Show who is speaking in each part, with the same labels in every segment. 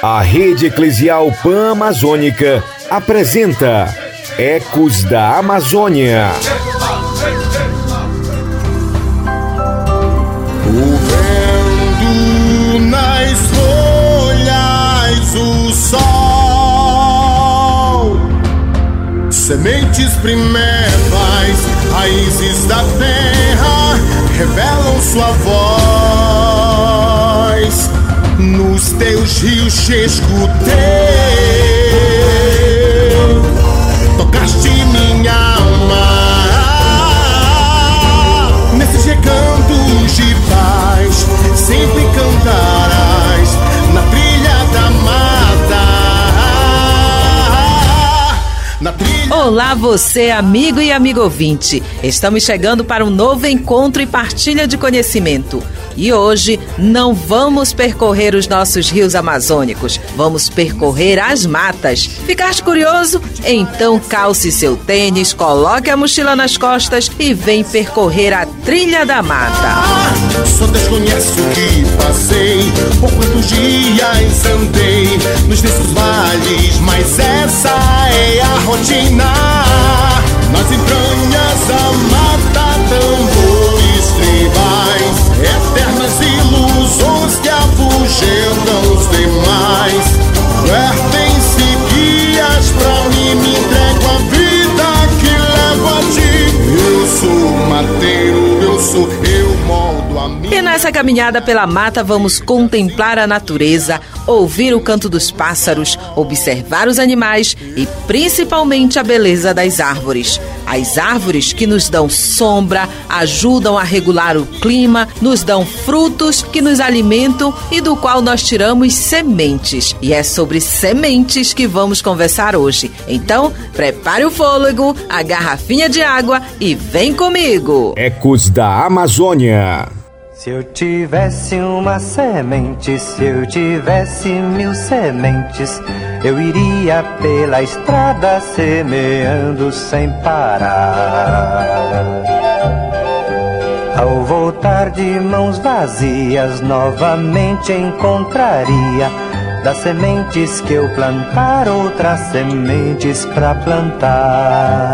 Speaker 1: A Rede Eclesial Pan-Amazônica apresenta Ecos da Amazônia.
Speaker 2: Sementes primevas, raízes da terra revelam sua voz. Nos teus rios te escutei, tocaste minha alma. Nesses recantos de paz, sempre cantarás na trilha da mata. Na
Speaker 3: Olá, você, amigo e amigo ouvinte. Estamos chegando para um novo encontro e partilha de conhecimento. E hoje não vamos percorrer os nossos rios amazônicos, vamos percorrer as matas. Ficaste curioso? Então calce seu tênis, coloque a mochila nas costas e vem percorrer a trilha da mata.
Speaker 2: Só Deus conhece o que passei, por quantos dias andei nos densos vales, mas essa é a rotina. Nas entranhas da mata, tambores
Speaker 3: caminhada pela mata vamos contemplar a natureza, ouvir o canto dos pássaros, observar os animais e principalmente a beleza das árvores. As árvores que nos dão sombra, ajudam a regular o clima, nos dão frutos que nos alimentam e do qual nós tiramos sementes. E é sobre sementes que vamos conversar hoje. Então, prepare o fôlego, a garrafinha de água e vem comigo!
Speaker 1: Ecos da Amazônia.
Speaker 4: Se eu tivesse uma semente, se eu tivesse mil sementes, eu iria pela estrada semeando sem parar. Ao voltar de mãos vazias, novamente encontraria das sementes que eu plantar outras sementes pra plantar.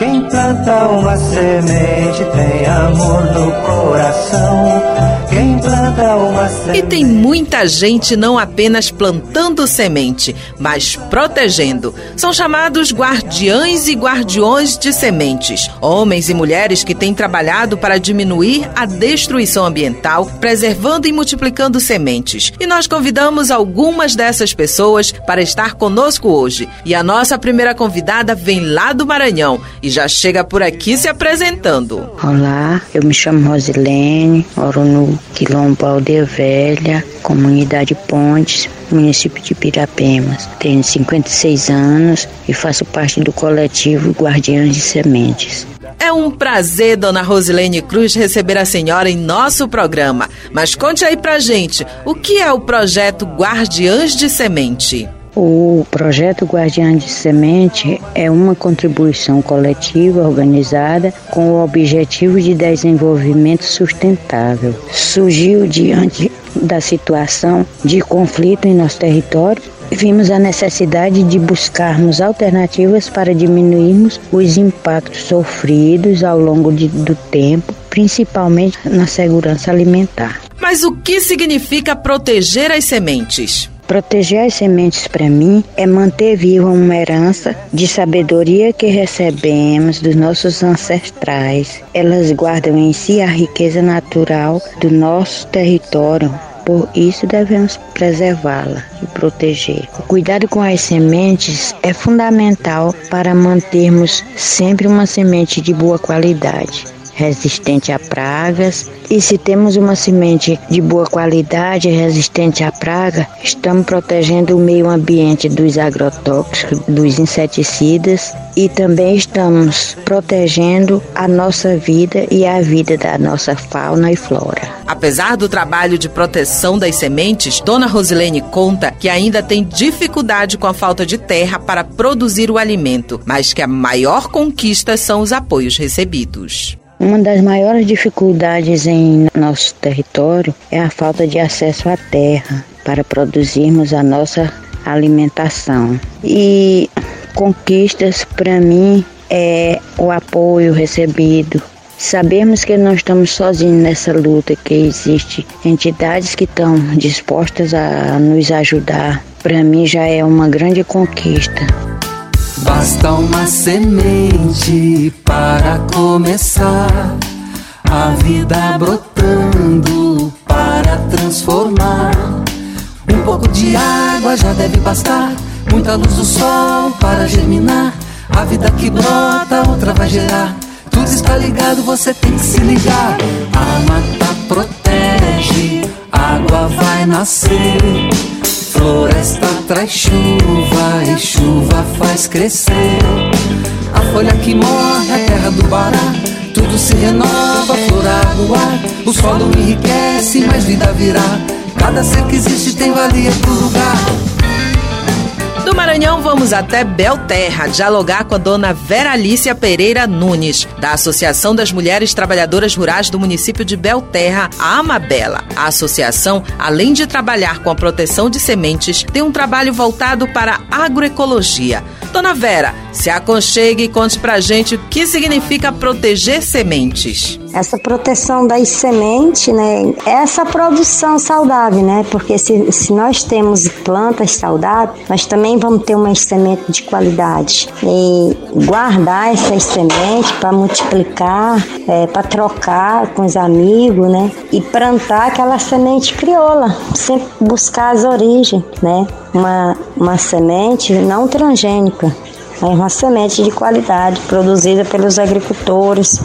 Speaker 4: Quem planta uma semente tem amor no coração. Quem planta uma semente.
Speaker 3: E tem muita gente não apenas plantando semente, mas protegendo. São chamados guardiães e guardiões de sementes. Homens e mulheres que têm trabalhado para diminuir a destruição ambiental, preservando e multiplicando sementes. E nós convidamos algumas dessas pessoas para estar conosco hoje. E a nossa primeira convidada vem lá do Maranhão e já chega por aqui se apresentando.
Speaker 5: Olá, eu me chamo Rosilene, moro no Quilombo Aldeia Velha, comunidade Pontes, município de Pirapemas. Tenho 56 anos e faço parte do coletivo Guardiães de Sementes.
Speaker 3: É um prazer, dona Rosilene Cruz, receber a senhora em nosso programa. Mas conte aí pra gente, o que é o projeto Guardiães de Semente?
Speaker 5: O projeto Guardiã de Semente é uma contribuição coletiva organizada com o objetivo de desenvolvimento sustentável. Surgiu diante da situação de conflito em nosso território Vimos a necessidade de buscarmos alternativas para diminuirmos os impactos sofridos ao longo de, do tempo, principalmente na segurança alimentar.
Speaker 3: Mas o que significa proteger as sementes?
Speaker 5: Proteger as sementes para mim é manter viva uma herança de sabedoria que recebemos dos nossos ancestrais. Elas guardam em si a riqueza natural do nosso território. Por isso devemos preservá-la e proteger. O cuidado com as sementes é fundamental para mantermos sempre uma semente de boa qualidade resistente a pragas. E se temos uma semente de boa qualidade resistente à praga, estamos protegendo o meio ambiente dos agrotóxicos, dos inseticidas e também estamos protegendo a nossa vida e a vida da nossa fauna e flora.
Speaker 3: Apesar do trabalho de proteção das sementes, Dona Rosilene conta que ainda tem dificuldade com a falta de terra para produzir o alimento, mas que a maior conquista são os apoios recebidos.
Speaker 5: Uma das maiores dificuldades em nosso território é a falta de acesso à terra para produzirmos a nossa alimentação. E conquistas para mim é o apoio recebido. Sabemos que não estamos sozinhos nessa luta, que existe entidades que estão dispostas a nos ajudar. Para mim já é uma grande conquista.
Speaker 6: Basta uma semente para começar, a vida brotando para transformar. Um pouco de água já deve bastar, muita luz do sol para germinar. A vida que brota, outra vai gerar. Tudo está ligado, você tem que se ligar. A mata protege, água vai nascer. Floresta traz chuva e crescer. A folha que morre, a terra do Bará. Tudo se renova, flor, água, ar. O solo enriquece, mais vida virá. Cada ser que existe tem valia pro lugar.
Speaker 3: Do Maranhão, vamos até Belterra dialogar com a dona Vera Alicia Pereira Nunes, da Associação das Mulheres Trabalhadoras Rurais do município de Belterra, a Amabela. A associação, além de trabalhar com a proteção de sementes, tem um trabalho voltado para a agroecologia. Dona Vera, se aconchegue e conte pra gente o que significa proteger sementes.
Speaker 7: Essa proteção das sementes, né? Essa produção saudável, né? Porque se, se nós temos plantas saudáveis, nós também vamos ter uma semente de qualidade. E guardar essas sementes para multiplicar, é, para trocar com os amigos, né? E plantar aquela semente crioula, sempre buscar as origens, né? Uma, uma semente não transgênica, é uma semente de qualidade produzida pelos agricultores.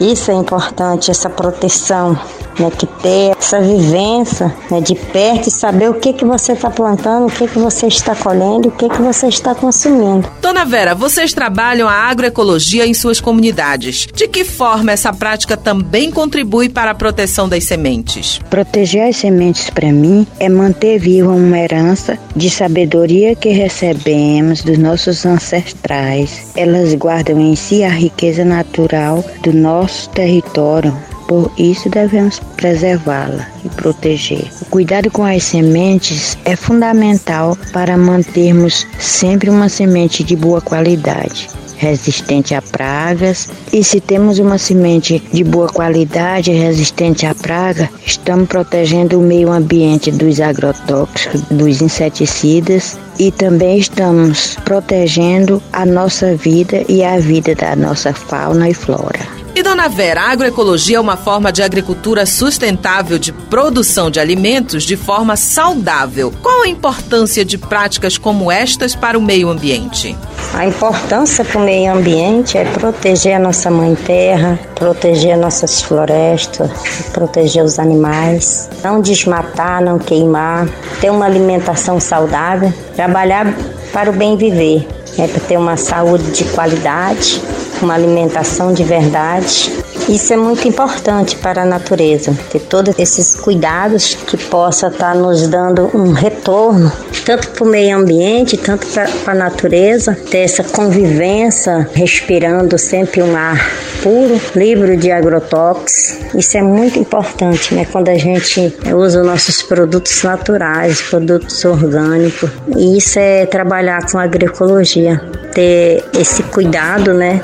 Speaker 7: Isso é importante, essa proteção né, que ter essa vivência né, de perto e saber o que, que você está plantando, o que, que você está colhendo, o que, que você está consumindo.
Speaker 3: Dona Vera, vocês trabalham a agroecologia em suas comunidades. De que forma essa prática também contribui para a proteção das sementes?
Speaker 5: Proteger as sementes para mim é manter viva uma herança de sabedoria que recebemos dos nossos ancestrais. Elas guardam em si a riqueza natural do nosso território por isso devemos preservá-la e proteger. O cuidado com as sementes é fundamental para mantermos sempre uma semente de boa qualidade resistente a pragas. E se temos uma semente de boa qualidade resistente à praga, estamos protegendo o meio ambiente dos agrotóxicos, dos inseticidas e também estamos protegendo a nossa vida e a vida da nossa fauna e flora.
Speaker 3: E dona Vera, a agroecologia é uma forma de agricultura sustentável de produção de alimentos de forma saudável. Qual a importância de práticas como estas para o meio ambiente?
Speaker 7: A importância para o meio ambiente é proteger a nossa mãe terra, proteger nossas florestas, proteger os animais, não desmatar, não queimar, ter uma alimentação saudável, trabalhar para o bem viver, é para ter uma saúde de qualidade uma alimentação de verdade. Isso é muito importante para a natureza, ter todos esses cuidados que possa estar nos dando um retorno, tanto para o meio ambiente, tanto para a natureza, ter essa convivência, respirando sempre um ar puro, livre de agrotóxicos. Isso é muito importante, né? Quando a gente usa os nossos produtos naturais, produtos orgânicos. E isso é trabalhar com agroecologia, ter esse cuidado, né?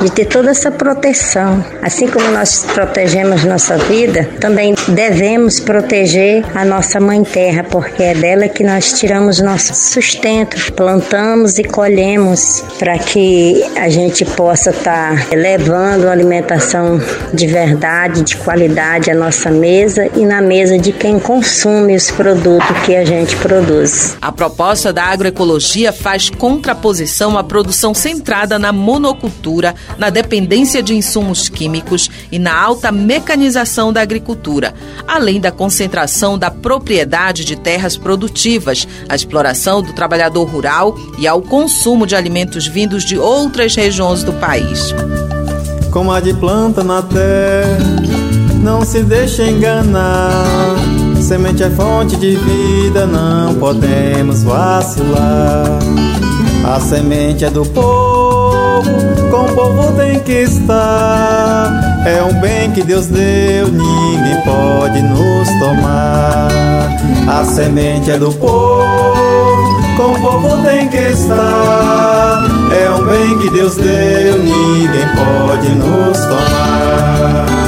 Speaker 7: De ter toda essa proteção. Assim como nós protegemos nossa vida, também devemos proteger a nossa mãe terra, porque é dela que nós tiramos nosso sustento, plantamos e colhemos para que a gente possa estar tá levando alimentação de verdade, de qualidade à nossa mesa e na mesa de quem consome os produtos que a gente produz.
Speaker 3: A proposta da agroecologia faz contraposição à produção centrada na monocultura na dependência de insumos químicos e na alta mecanização da agricultura, além da concentração da propriedade de terras produtivas, a exploração do trabalhador rural e ao consumo de alimentos vindos de outras regiões do país.
Speaker 8: Como a de planta na terra, não se deixe enganar. Semente é fonte de vida, não podemos vacilar. A semente é do povo com o povo tem que estar. É um bem que Deus deu, ninguém pode nos tomar. A semente é do povo, com o povo tem que estar. É um bem que Deus deu, ninguém pode nos tomar.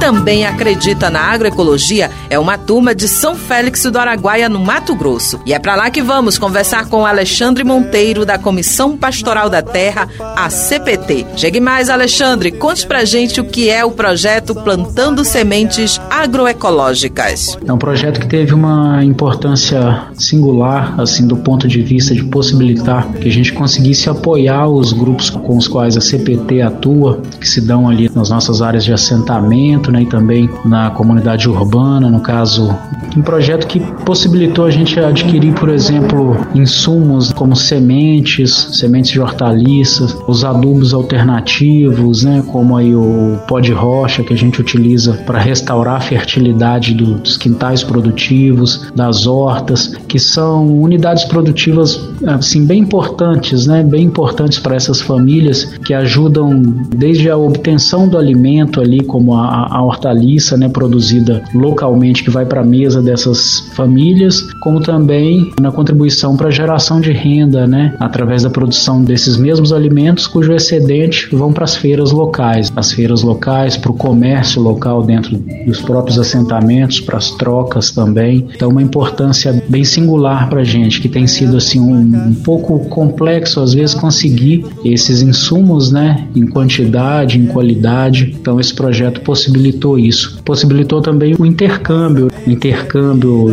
Speaker 3: Também acredita na agroecologia é uma turma de São Félix do Araguaia, no Mato Grosso. E é para lá que vamos conversar com Alexandre Monteiro, da Comissão Pastoral da Terra, a CPT. Chegue mais, Alexandre, conte pra gente o que é o projeto Plantando Sementes Agroecológicas.
Speaker 9: É um projeto que teve uma importância singular, assim, do ponto de vista de possibilitar que a gente conseguisse apoiar os grupos com os quais a CPT atua, que se dão ali nas nossas áreas de assentamento, né? e também na comunidade urbana, no caso, um projeto que possibilitou a gente adquirir, por exemplo, insumos como sementes, sementes de hortaliças, os adubos alternativos, né, como aí o pó de rocha que a gente utiliza para restaurar a fertilidade do, dos quintais produtivos, das hortas, que são unidades produtivas assim bem importantes, né, bem importantes para essas famílias que ajudam desde a obtenção do alimento ali, como a, a hortaliça, né, produzida localmente que vai para a mesa dessas famílias, como também na contribuição para a geração de renda, né, através da produção desses mesmos alimentos, cujo excedente vão para as feiras locais, as feiras locais, para o comércio local dentro dos próprios assentamentos, para as trocas também. Então, uma importância bem singular para a gente, que tem sido assim um, um pouco complexo às vezes conseguir esses insumos, né, em quantidade, em qualidade. Então, esse projeto possibilitou isso. Possibilitou também o intercâmbio, o intercâmbio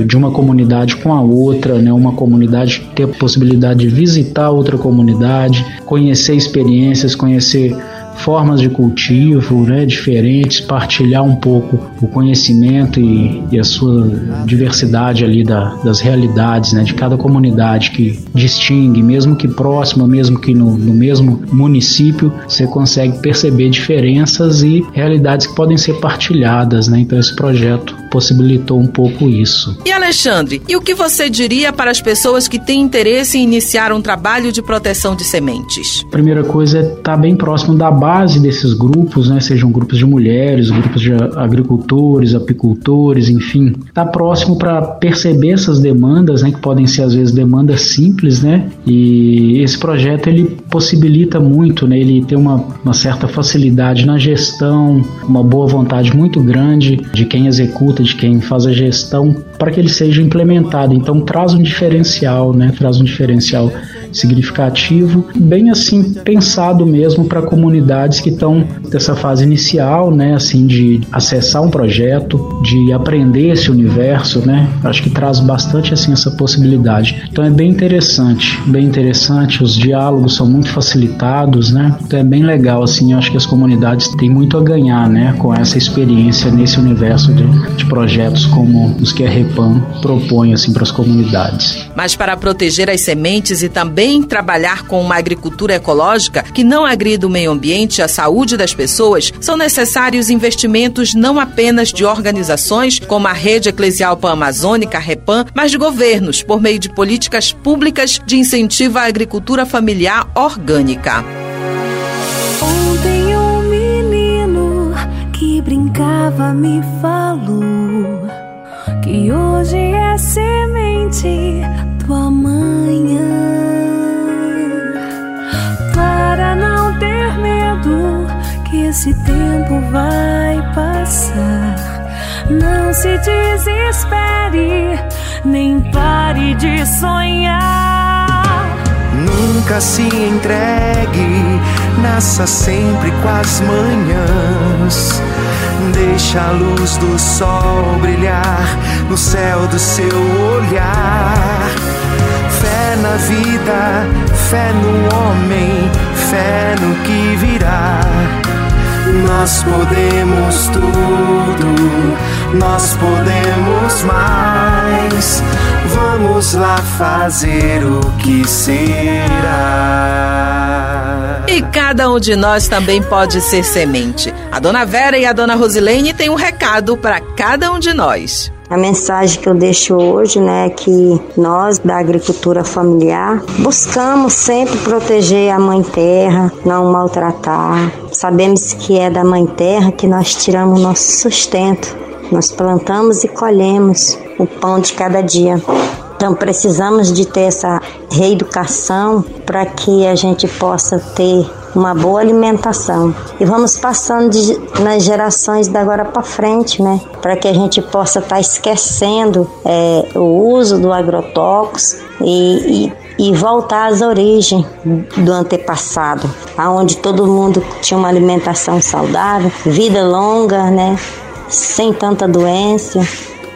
Speaker 9: de uma comunidade com a outra, né? Uma comunidade ter a possibilidade de visitar outra comunidade, conhecer experiências, conhecer formas de cultivo né, diferentes, partilhar um pouco o conhecimento e, e a sua diversidade ali da, das realidades né, de cada comunidade que distingue, mesmo que próximo, mesmo que no, no mesmo município, você consegue perceber diferenças e realidades que podem ser partilhadas. Né? Então, esse projeto possibilitou um pouco isso.
Speaker 3: E Alexandre, e o que você diria para as pessoas que têm interesse em iniciar um trabalho de proteção de sementes?
Speaker 9: Primeira coisa é estar tá bem próximo da base desses grupos, né? Sejam grupos de mulheres, grupos de agricultores, apicultores, enfim, estar tá próximo para perceber essas demandas, né? Que podem ser às vezes demandas simples, né? E esse projeto ele possibilita muito, né? Ele tem uma, uma certa facilidade na gestão, uma boa vontade muito grande de quem executa de quem faz a gestão para que ele seja implementado. Então traz um diferencial, né? Traz um diferencial significativo, bem assim pensado mesmo para comunidades que estão dessa fase inicial, né, assim de acessar um projeto, de aprender esse universo, né? Acho que traz bastante assim essa possibilidade. Então é bem interessante, bem interessante, os diálogos são muito facilitados, né? Então é bem legal assim, acho que as comunidades têm muito a ganhar, né, com essa experiência nesse universo de, de projetos como os que a Repam propõe assim para as comunidades.
Speaker 3: Mas para proteger as sementes e também também trabalhar com uma agricultura ecológica que não agrida o meio ambiente e a saúde das pessoas, são necessários investimentos não apenas de organizações como a Rede Eclesial Pan-Amazônica, REPAM, mas de governos, por meio de políticas públicas de incentivo à agricultura familiar orgânica.
Speaker 10: Ontem um menino que brincava me falou que hoje é semente do amanhã. Esse tempo vai passar. Não se desespere, nem pare de sonhar.
Speaker 11: Nunca se entregue, nasça sempre com as manhãs. Deixa a luz do sol brilhar no céu do seu olhar. Fé na vida, fé no homem, fé no que virá nós podemos tudo, nós podemos mais. Vamos lá fazer o que será.
Speaker 3: E cada um de nós também pode ser semente. A dona Vera e a dona Rosilene têm um recado para cada um de nós.
Speaker 7: A mensagem que eu deixo hoje, né, é que nós da agricultura familiar buscamos sempre proteger a mãe terra, não maltratar. Sabemos que é da mãe terra que nós tiramos nosso sustento. Nós plantamos e colhemos o pão de cada dia. Então precisamos de ter essa reeducação para que a gente possa ter uma boa alimentação. E vamos passando de, nas gerações da agora para frente, né? Para que a gente possa estar tá esquecendo é, o uso do agrotóxico e, e, e voltar às origens do antepassado, aonde todo mundo tinha uma alimentação saudável, vida longa, né? Sem tanta doença.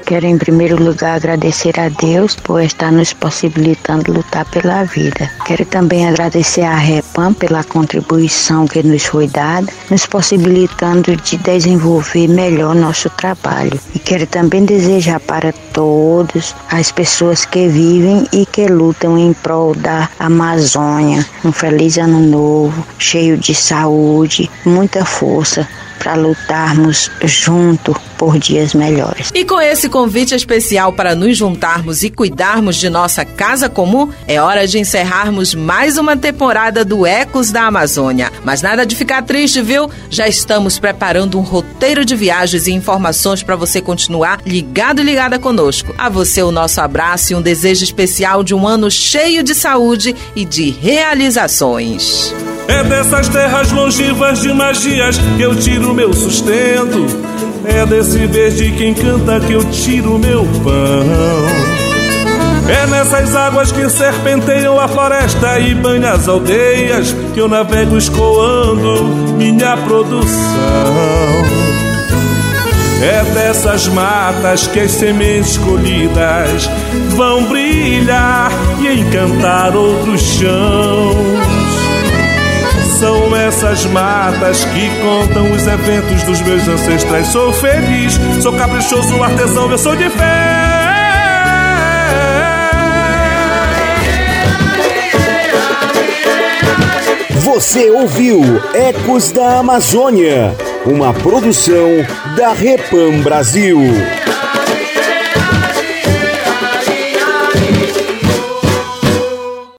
Speaker 5: Quero em primeiro lugar agradecer a Deus por estar nos possibilitando lutar pela vida. Quero também agradecer à Repam pela contribuição que nos foi dada, nos possibilitando de desenvolver melhor nosso trabalho. E quero também desejar para todos as pessoas que vivem e que lutam em prol da Amazônia um feliz ano novo, cheio de saúde, muita força para lutarmos junto por dias melhores.
Speaker 3: E com esse convite especial para nos juntarmos e cuidarmos de nossa casa comum, é hora de encerrarmos mais uma temporada do Ecos da Amazônia. Mas nada de ficar triste, viu? Já estamos preparando um roteiro de viagens e informações para você continuar ligado e ligada conosco. A você o nosso abraço e um desejo especial de um ano cheio de saúde e de realizações.
Speaker 12: É dessas terras longivas de magias que eu tiro meu sustento. É desse verde que encanta que eu tiro meu pão. É nessas águas que serpenteiam a floresta e banham as aldeias que eu navego escoando minha produção. É dessas matas que as sementes colhidas vão brilhar e encantar outros chãos. São essas matas que contam os eventos dos meus ancestrais. Sou feliz, sou caprichoso, artesão, eu sou de fé.
Speaker 1: Você ouviu Ecos da Amazônia, uma produção da Repam Brasil.